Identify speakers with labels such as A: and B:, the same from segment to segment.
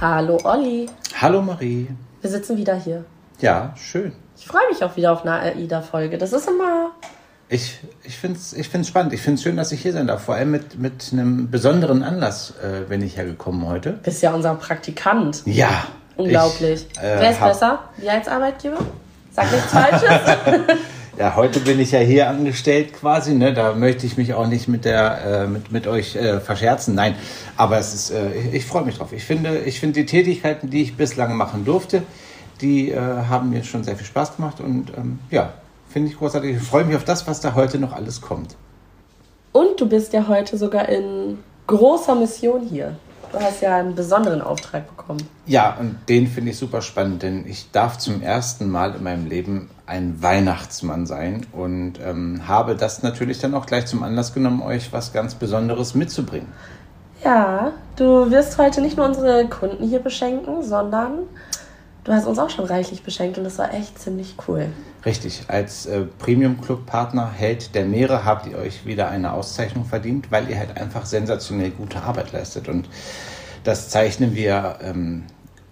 A: Hallo Olli.
B: Hallo Marie.
A: Wir sitzen wieder hier.
B: Ja, schön.
A: Ich freue mich auch wieder auf eine AIDA-Folge. Das ist immer.
B: Ich, ich finde es ich find's spannend. Ich finde es schön, dass ich hier sein darf. Vor allem mit, mit einem besonderen Anlass äh, bin ich hergekommen heute.
A: Du bist ja unser Praktikant.
B: Ja.
A: Unglaublich.
B: Ich, äh,
A: Wer ist besser? Wir als Arbeitgeber? Sag nichts Falsches.
B: Ja, heute bin ich ja hier angestellt quasi. Ne? Da möchte ich mich auch nicht mit, der, äh, mit, mit euch äh, verscherzen. Nein, aber es ist, äh, ich, ich freue mich drauf. Ich finde, ich finde die Tätigkeiten, die ich bislang machen durfte, die äh, haben mir schon sehr viel Spaß gemacht. Und ähm, ja, finde ich großartig. Ich freue mich auf das, was da heute noch alles kommt.
A: Und du bist ja heute sogar in großer Mission hier. Du hast ja einen besonderen Auftrag bekommen.
B: Ja, und den finde ich super spannend, denn ich darf zum ersten Mal in meinem Leben ein Weihnachtsmann sein und ähm, habe das natürlich dann auch gleich zum Anlass genommen, euch was ganz Besonderes mitzubringen.
A: Ja, du wirst heute nicht nur unsere Kunden hier beschenken, sondern du hast uns auch schon reichlich beschenkt und das war echt ziemlich cool.
B: Richtig, als äh, Premium-Club-Partner Held der Meere habt ihr euch wieder eine Auszeichnung verdient, weil ihr halt einfach sensationell gute Arbeit leistet. Und das zeichnen wir ähm,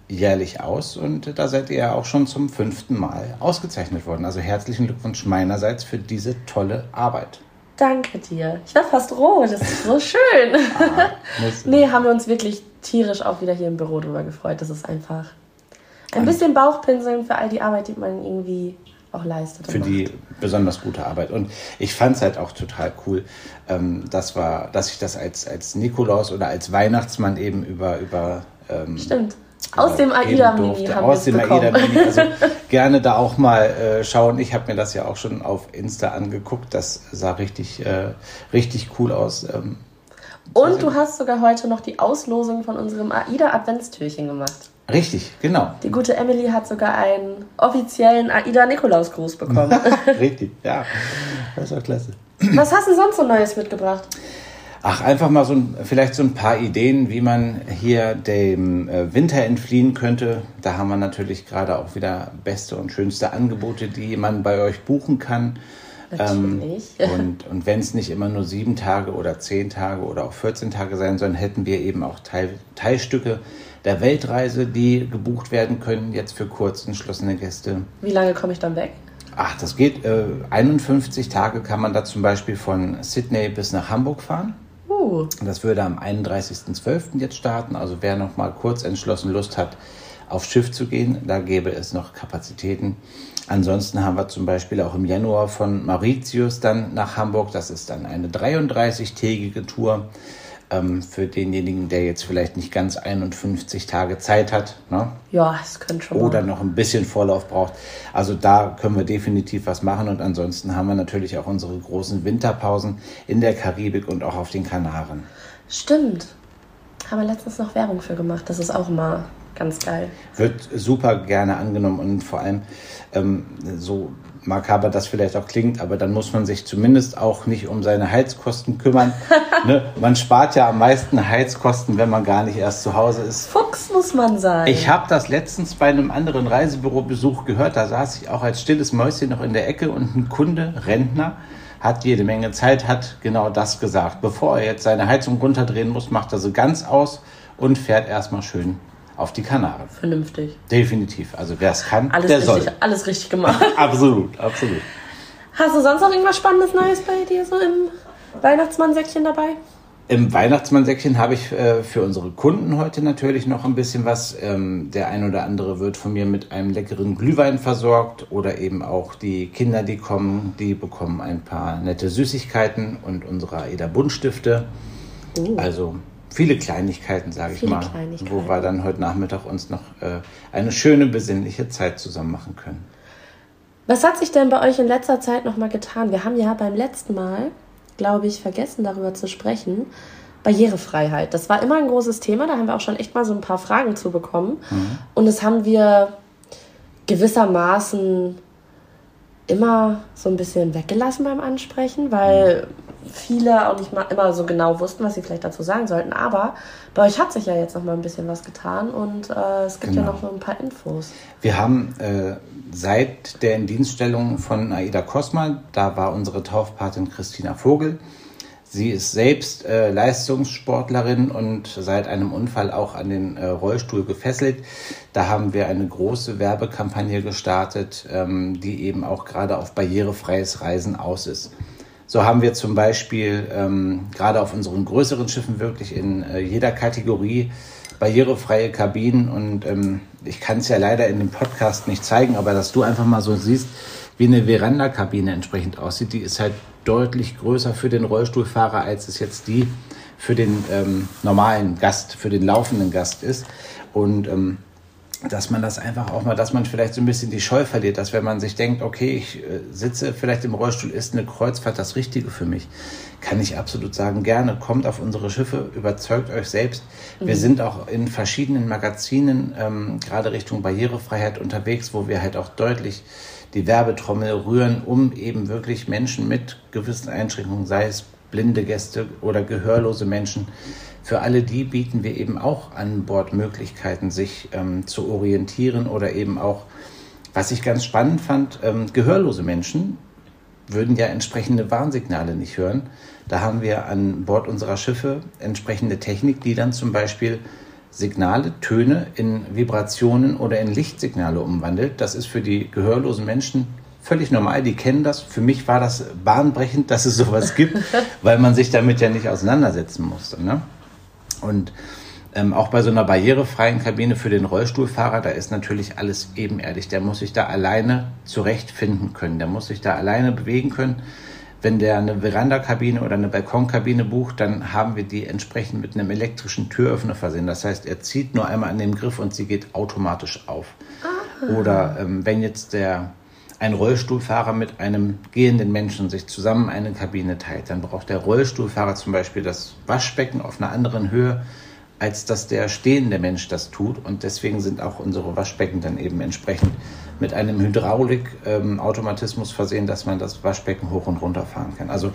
B: jährlich aus und da seid ihr ja auch schon zum fünften Mal ausgezeichnet worden. Also herzlichen Glückwunsch meinerseits für diese tolle Arbeit.
A: Danke dir. Ich war fast rot, das ist so schön.
B: Muss-
A: nee, haben wir uns wirklich tierisch auch wieder hier im Büro drüber gefreut. Das ist einfach ein bisschen Bauchpinseln für all die Arbeit, die man irgendwie auch leistet.
B: für
A: macht.
B: die besonders gute Arbeit. Und ich fand es halt auch total cool, ähm, das war, dass ich das als, als Nikolaus oder als Weihnachtsmann eben über, über ähm,
A: Stimmt. Aus dem AIDA-Mini
B: durfte.
A: haben
B: Aus dem
A: bekommen.
B: AIDA-Mini. Also gerne da auch mal äh, schauen. Ich habe mir das ja auch schon auf Insta angeguckt. Das sah richtig, äh, richtig cool aus. Ähm,
A: Und du hast sogar heute noch die Auslosung von unserem AIDA-Adventstürchen gemacht.
B: Richtig, genau.
A: Die gute Emily hat sogar einen offiziellen AIDA-Nikolaus-Gruß bekommen.
B: richtig, ja. Das war klasse.
A: Was hast du sonst so Neues mitgebracht?
B: Ach, einfach mal so ein, vielleicht so ein paar Ideen, wie man hier dem äh, Winter entfliehen könnte. Da haben wir natürlich gerade auch wieder beste und schönste Angebote, die man bei euch buchen kann.
A: Natürlich.
B: Ähm, und und wenn es nicht immer nur sieben Tage oder zehn Tage oder auch 14 Tage sein sollen, hätten wir eben auch Teil, Teilstücke der Weltreise, die gebucht werden können, jetzt für kurz entschlossene Gäste.
A: Wie lange komme ich dann weg?
B: Ach, das geht. Äh, 51 Tage kann man da zum Beispiel von Sydney bis nach Hamburg fahren.
A: Uh,
B: Das würde am 31.12. jetzt starten. Also wer noch mal kurz entschlossen Lust hat, aufs Schiff zu gehen, da gäbe es noch Kapazitäten. Ansonsten haben wir zum Beispiel auch im Januar von Mauritius dann nach Hamburg. Das ist dann eine 33-tägige Tour ähm, für denjenigen, der jetzt vielleicht nicht ganz 51 Tage Zeit hat. Ne?
A: ja, es könnte schon
B: oder noch ein bisschen Vorlauf braucht. Also da können wir definitiv was machen und ansonsten haben wir natürlich auch unsere großen Winterpausen in der Karibik und auch auf den Kanaren.
A: Stimmt. Haben wir letztens noch Werbung für gemacht. Das ist auch immer ganz geil.
B: Wird super gerne angenommen und vor allem ähm, so makaber das vielleicht auch klingt, aber dann muss man sich zumindest auch nicht um seine Heizkosten kümmern. ne? Man spart ja am meisten Heizkosten, wenn man gar nicht erst zu Hause ist.
A: Fuchs muss man sein.
B: Ich habe das letztens bei einem anderen Reisebürobesuch gehört. Da saß ich auch als stilles Mäuschen noch in der Ecke und ein Kunde, Rentner, hat jede Menge Zeit, hat genau das gesagt. Bevor er jetzt seine Heizung runterdrehen muss, macht er sie ganz aus und fährt erstmal schön auf die Kanaren.
A: Vernünftig.
B: Definitiv. Also wer es kann,
A: Alles
B: der
A: richtig,
B: soll.
A: alles richtig gemacht.
B: Absolut, absolut.
A: Hast du sonst noch irgendwas Spannendes Neues bei dir so im Weihnachtsmann-Säckchen dabei?
B: Im Weihnachtsmannsäckchen habe ich äh, für unsere Kunden heute natürlich noch ein bisschen was. Ähm, der ein oder andere wird von mir mit einem leckeren Glühwein versorgt oder eben auch die Kinder, die kommen, die bekommen ein paar nette Süßigkeiten und unsere AIDA Buntstifte.
A: Uh.
B: Also viele Kleinigkeiten, sage ich mal, wo wir dann heute Nachmittag uns noch äh, eine schöne besinnliche Zeit zusammen machen können.
A: Was hat sich denn bei euch in letzter Zeit nochmal getan? Wir haben ja beim letzten Mal, glaube ich, vergessen darüber zu sprechen. Barrierefreiheit. Das war immer ein großes Thema. Da haben wir auch schon echt mal so ein paar Fragen zu bekommen. Und das haben wir gewissermaßen immer so ein bisschen weggelassen beim Ansprechen, weil viele auch nicht mal immer so genau wussten, was sie vielleicht dazu sagen sollten. Aber bei euch hat sich ja jetzt noch mal ein bisschen was getan und äh, es gibt ja
B: Genau.
A: noch so ein paar Infos.
B: Wir haben äh, seit der Indienststellung von Aida Kosma, da war unsere Taufpatin Christina Vogel, Sie ist selbst äh, Leistungssportlerin und seit einem Unfall auch an den äh, Rollstuhl gefesselt. Da haben wir eine große Werbekampagne gestartet, ähm, die eben auch gerade auf barrierefreies Reisen aus ist. So haben wir zum Beispiel ähm, gerade auf unseren größeren Schiffen wirklich in äh, jeder Kategorie barrierefreie Kabinen und ähm, ich kann es ja leider in dem Podcast nicht zeigen, aber dass du einfach mal so siehst, wie eine Veranda-Kabine entsprechend aussieht, die ist halt deutlich größer für den Rollstuhlfahrer, als es jetzt die für den ähm, normalen Gast, für den laufenden Gast ist. Und ähm, dass man das einfach auch mal, dass man vielleicht so ein bisschen die Scheu verliert, dass wenn man sich denkt, okay, ich äh, sitze vielleicht im Rollstuhl, ist eine Kreuzfahrt das Richtige für mich, kann ich absolut sagen, gerne, kommt auf unsere Schiffe, überzeugt euch selbst. Wir mhm. sind auch in verschiedenen Magazinen, ähm, gerade Richtung Barrierefreiheit unterwegs, wo wir halt auch deutlich die Werbetrommel rühren, um eben wirklich Menschen mit gewissen Einschränkungen, sei es blinde Gäste oder gehörlose Menschen, für alle die bieten wir eben auch an Bord Möglichkeiten, sich ähm, zu orientieren oder eben auch, was ich ganz spannend fand, ähm, gehörlose Menschen würden ja entsprechende Warnsignale nicht hören. Da haben wir an Bord unserer Schiffe entsprechende Technik, die dann zum Beispiel Signale, Töne in Vibrationen oder in Lichtsignale umwandelt. Das ist für die gehörlosen Menschen völlig normal. Die kennen das. Für mich war das bahnbrechend, dass es sowas gibt, weil man sich damit ja nicht auseinandersetzen musste. Ne? Und ähm, auch bei so einer barrierefreien Kabine für den Rollstuhlfahrer, da ist natürlich alles ebenerdig. Der muss sich da alleine zurechtfinden können. Der muss sich da alleine bewegen können. Wenn der eine Verandakabine oder eine Balkonkabine bucht, dann haben wir die entsprechend mit einem elektrischen Türöffner versehen. Das heißt, er zieht nur einmal an dem Griff und sie geht automatisch auf. Aha. Oder ähm, wenn jetzt der ein Rollstuhlfahrer mit einem gehenden Menschen sich zusammen eine Kabine teilt, dann braucht der Rollstuhlfahrer zum Beispiel das Waschbecken auf einer anderen Höhe, als dass der stehende Mensch das tut. Und deswegen sind auch unsere Waschbecken dann eben entsprechend mit einem Hydraulikautomatismus ähm, versehen, dass man das Waschbecken hoch und runter fahren kann. Also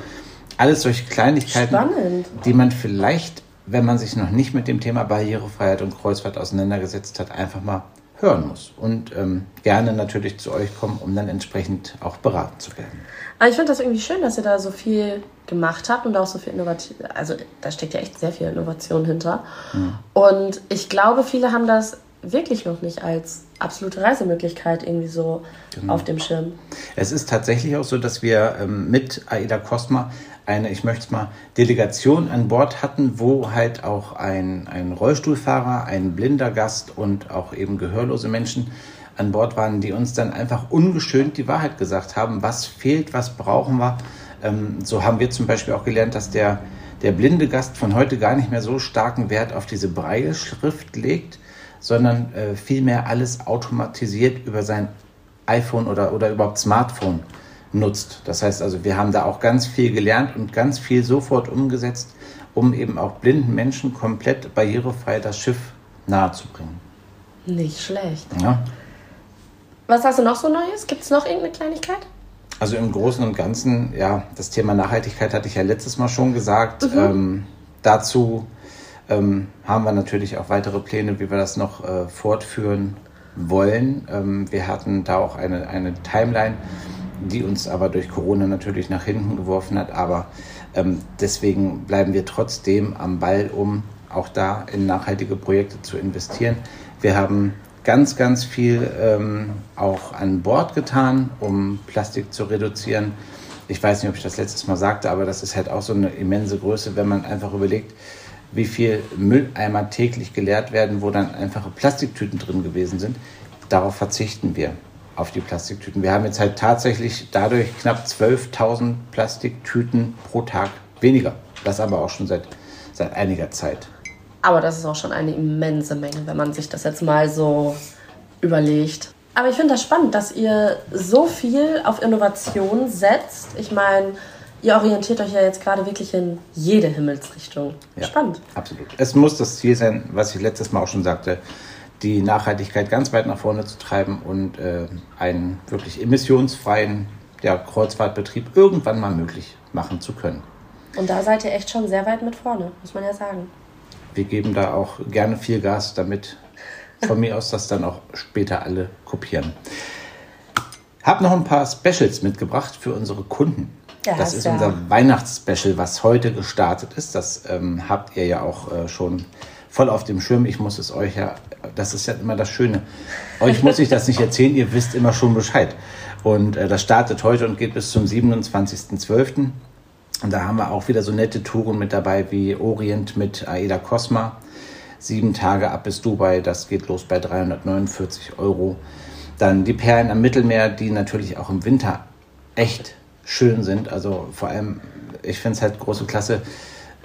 B: alles solche Kleinigkeiten, Spannend. die man vielleicht, wenn man sich noch nicht mit dem Thema Barrierefreiheit und Kreuzfahrt auseinandergesetzt hat, einfach mal hören muss und ähm, gerne natürlich zu euch kommen, um dann entsprechend auch beraten zu werden.
A: Aber ich finde das irgendwie schön, dass ihr da so viel gemacht habt und auch so viel Innovation, also da steckt ja echt sehr viel Innovation hinter. Mhm. Und ich glaube, viele haben das wirklich noch nicht als absolute Reisemöglichkeit irgendwie so genau. auf dem Schirm.
B: Es ist tatsächlich auch so, dass wir ähm, mit AIDA Cosma eine, ich möchte es mal, Delegation an Bord hatten, wo halt auch ein, ein Rollstuhlfahrer, ein blinder Gast und auch eben gehörlose Menschen an Bord waren, die uns dann einfach ungeschönt die Wahrheit gesagt haben, was fehlt, was brauchen wir. Ähm, so haben wir zum Beispiel auch gelernt, dass der, der blinde Gast von heute gar nicht mehr so starken Wert auf diese Breilschrift legt, sondern äh, vielmehr alles automatisiert über sein iPhone oder, oder überhaupt Smartphone nutzt. Das heißt also, wir haben da auch ganz viel gelernt und ganz viel sofort umgesetzt, um eben auch blinden Menschen komplett barrierefrei das Schiff nahezubringen.
A: Nicht schlecht. Ja. Was hast du noch so Neues? Gibt es noch irgendeine Kleinigkeit?
B: Also im Großen und Ganzen, ja, das Thema Nachhaltigkeit hatte ich ja letztes Mal schon gesagt. Mhm. Ähm, dazu ähm, haben wir natürlich auch weitere Pläne, wie wir das noch äh, fortführen wollen. Ähm, wir hatten da auch eine, eine Timeline die uns aber durch Corona natürlich nach hinten geworfen hat. Aber ähm, deswegen bleiben wir trotzdem am Ball, um auch da in nachhaltige Projekte zu investieren. Wir haben ganz, ganz viel ähm, auch an Bord getan, um Plastik zu reduzieren. Ich weiß nicht, ob ich das letztes Mal sagte, aber das ist halt auch so eine immense Größe, wenn man einfach überlegt, wie viel Mülleimer täglich geleert werden, wo dann einfache Plastiktüten drin gewesen sind. Darauf verzichten wir auf die Plastiktüten. Wir haben jetzt halt tatsächlich dadurch knapp 12.000 Plastiktüten pro Tag weniger. Das aber auch schon seit, seit einiger Zeit.
A: Aber das ist auch schon eine immense Menge, wenn man sich das jetzt mal so überlegt. Aber ich finde das spannend, dass ihr so viel auf Innovation setzt. Ich meine, ihr orientiert euch ja jetzt gerade wirklich in jede Himmelsrichtung. Ja, spannend.
B: Absolut. Es muss das Ziel sein, was ich letztes Mal auch schon sagte, die Nachhaltigkeit ganz weit nach vorne zu treiben und äh, einen wirklich emissionsfreien ja, Kreuzfahrtbetrieb irgendwann mal möglich machen zu können.
A: Und da seid ihr echt schon sehr weit mit vorne, muss man ja sagen.
B: Wir geben da auch gerne viel Gas, damit von mir aus das dann auch später alle kopieren. Hab noch ein paar Specials mitgebracht für unsere Kunden.
A: Ja,
B: das
A: ist ja-
B: unser Weihnachtsspecial, was heute gestartet ist. Das ähm, habt ihr ja auch äh, schon voll auf dem Schirm. Ich muss es euch ja, das ist ja immer das Schöne. Euch muss ich das nicht erzählen, ihr wisst immer schon Bescheid. Und äh, das startet heute und geht bis zum 27.12. Und da haben wir auch wieder so nette Touren mit dabei wie Orient mit Aida Cosma. Sieben Tage ab bis Dubai, das geht los bei 349 Euro. Dann die Perlen am Mittelmeer, die natürlich auch im Winter echt schön sind. Also vor allem, ich finde es halt große Klasse,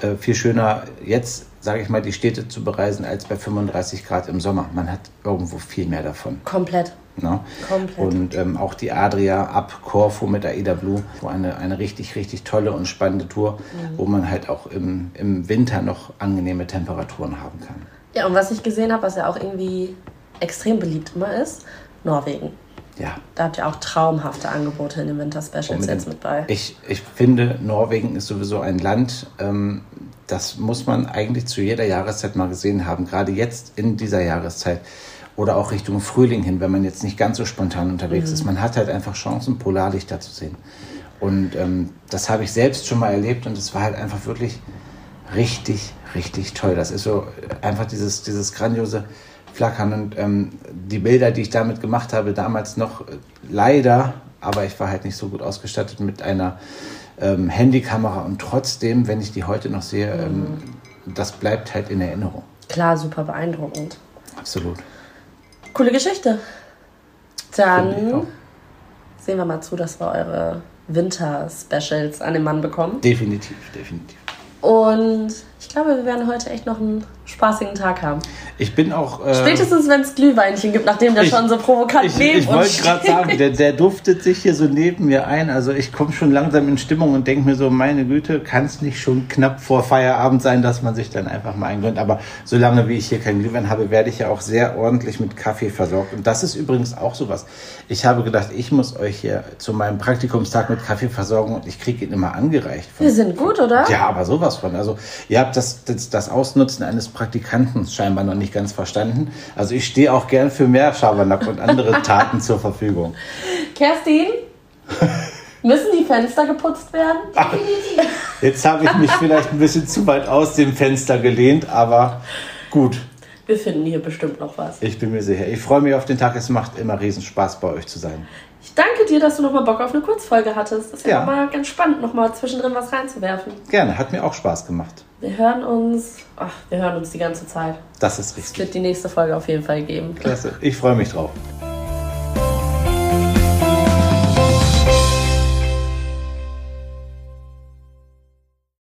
B: äh, viel schöner jetzt, sage ich mal, die Städte zu bereisen als bei 35 Grad im Sommer. Man hat irgendwo viel mehr davon.
A: Komplett.
B: Ne?
A: Komplett.
B: Und ähm, auch die Adria ab Corfu mit Aida Blue, wo eine, eine richtig, richtig tolle und spannende Tour,
A: Mhm.
B: wo man halt auch im, im Winter noch angenehme Temperaturen haben kann.
A: Ja, und was ich gesehen habe, was ja auch irgendwie extrem beliebt immer ist, Norwegen.
B: Ja,
A: Da habt ihr auch traumhafte Angebote in den Winter-Specials jetzt mit bei.
B: Ich, ich finde, Norwegen ist sowieso ein Land, ähm, das muss man eigentlich zu jeder Jahreszeit mal gesehen haben. Gerade jetzt in dieser Jahreszeit oder auch Richtung Frühling hin, wenn man jetzt nicht ganz so spontan unterwegs ist. Man hat halt einfach Chancen, Polarlichter zu sehen. Und ähm, das habe ich selbst schon mal erlebt und es war halt einfach wirklich richtig, richtig toll. Das ist so einfach dieses, dieses grandiose Flackern und ähm, die Bilder, die ich damit gemacht habe, damals noch äh, leider, aber ich war halt nicht so gut ausgestattet mit einer ähm, Handykamera und trotzdem, wenn ich die heute noch sehe, ähm, das bleibt halt in Erinnerung.
A: Klar, super beeindruckend.
B: Absolut.
A: Coole Geschichte. Dann sehen wir mal zu, dass wir eure Winter-Specials an den Mann bekommen.
B: Definitiv, definitiv.
A: Und ich glaube, wir werden heute echt noch einen spaßigen Tag haben.
B: Ich bin auch. Äh,
A: Spätestens, wenn es Glühweinchen gibt, nachdem der
B: Ich-
A: schon so provokant
B: Ich,
A: neben
B: ich wollte gerade sagen, der, der duftet sich hier so neben mir ein. Also ich komme schon langsam in Stimmung und denke mir so, meine Güte, kann es nicht schon knapp vor Feierabend sein, dass man sich dann einfach mal eingönnt. Aber solange wie ich hier kein Glühwein habe, werde ich ja auch sehr ordentlich mit Kaffee versorgt. Und das ist übrigens auch sowas. Ich habe gedacht, ich muss euch hier zu meinem Praktikumstag mit Kaffee versorgen und ich kriege ihn immer angereicht. von-
A: Wir sind gut, oder?
B: ja, aber sowas von. Also ihr habt das, das, das Ausnutzen eines Praktikanten scheinbar noch nicht ganz verstanden. Also ich stehe auch gern für mehr Schabernack und andere Taten zur Verfügung.
A: Kerstin, müssen die Fenster geputzt werden?
B: Jetzt habe ich mich vielleicht ein bisschen zu weit aus dem Fenster gelehnt, aber gut,
A: Wir finden hier bestimmt noch was.
B: ich bin mir sicher. Ich freue mich auf den Tag. Es macht immer Riesenspaß, bei euch zu sein.
A: Ich danke dir, dass du nochmal Bock auf eine Kurzfolge hattest. Das ist ja,
B: Ja.
A: mal ganz spannend, nochmal zwischendrin was reinzuwerfen.
B: Gerne, hat mir auch Spaß gemacht.
A: Wir hören uns, ach, wir hören uns die ganze Zeit.
B: Das ist
A: Es
B: richtig.
A: wird die nächste Folge auf jeden Fall geben.
B: Klasse. Ich freue mich drauf.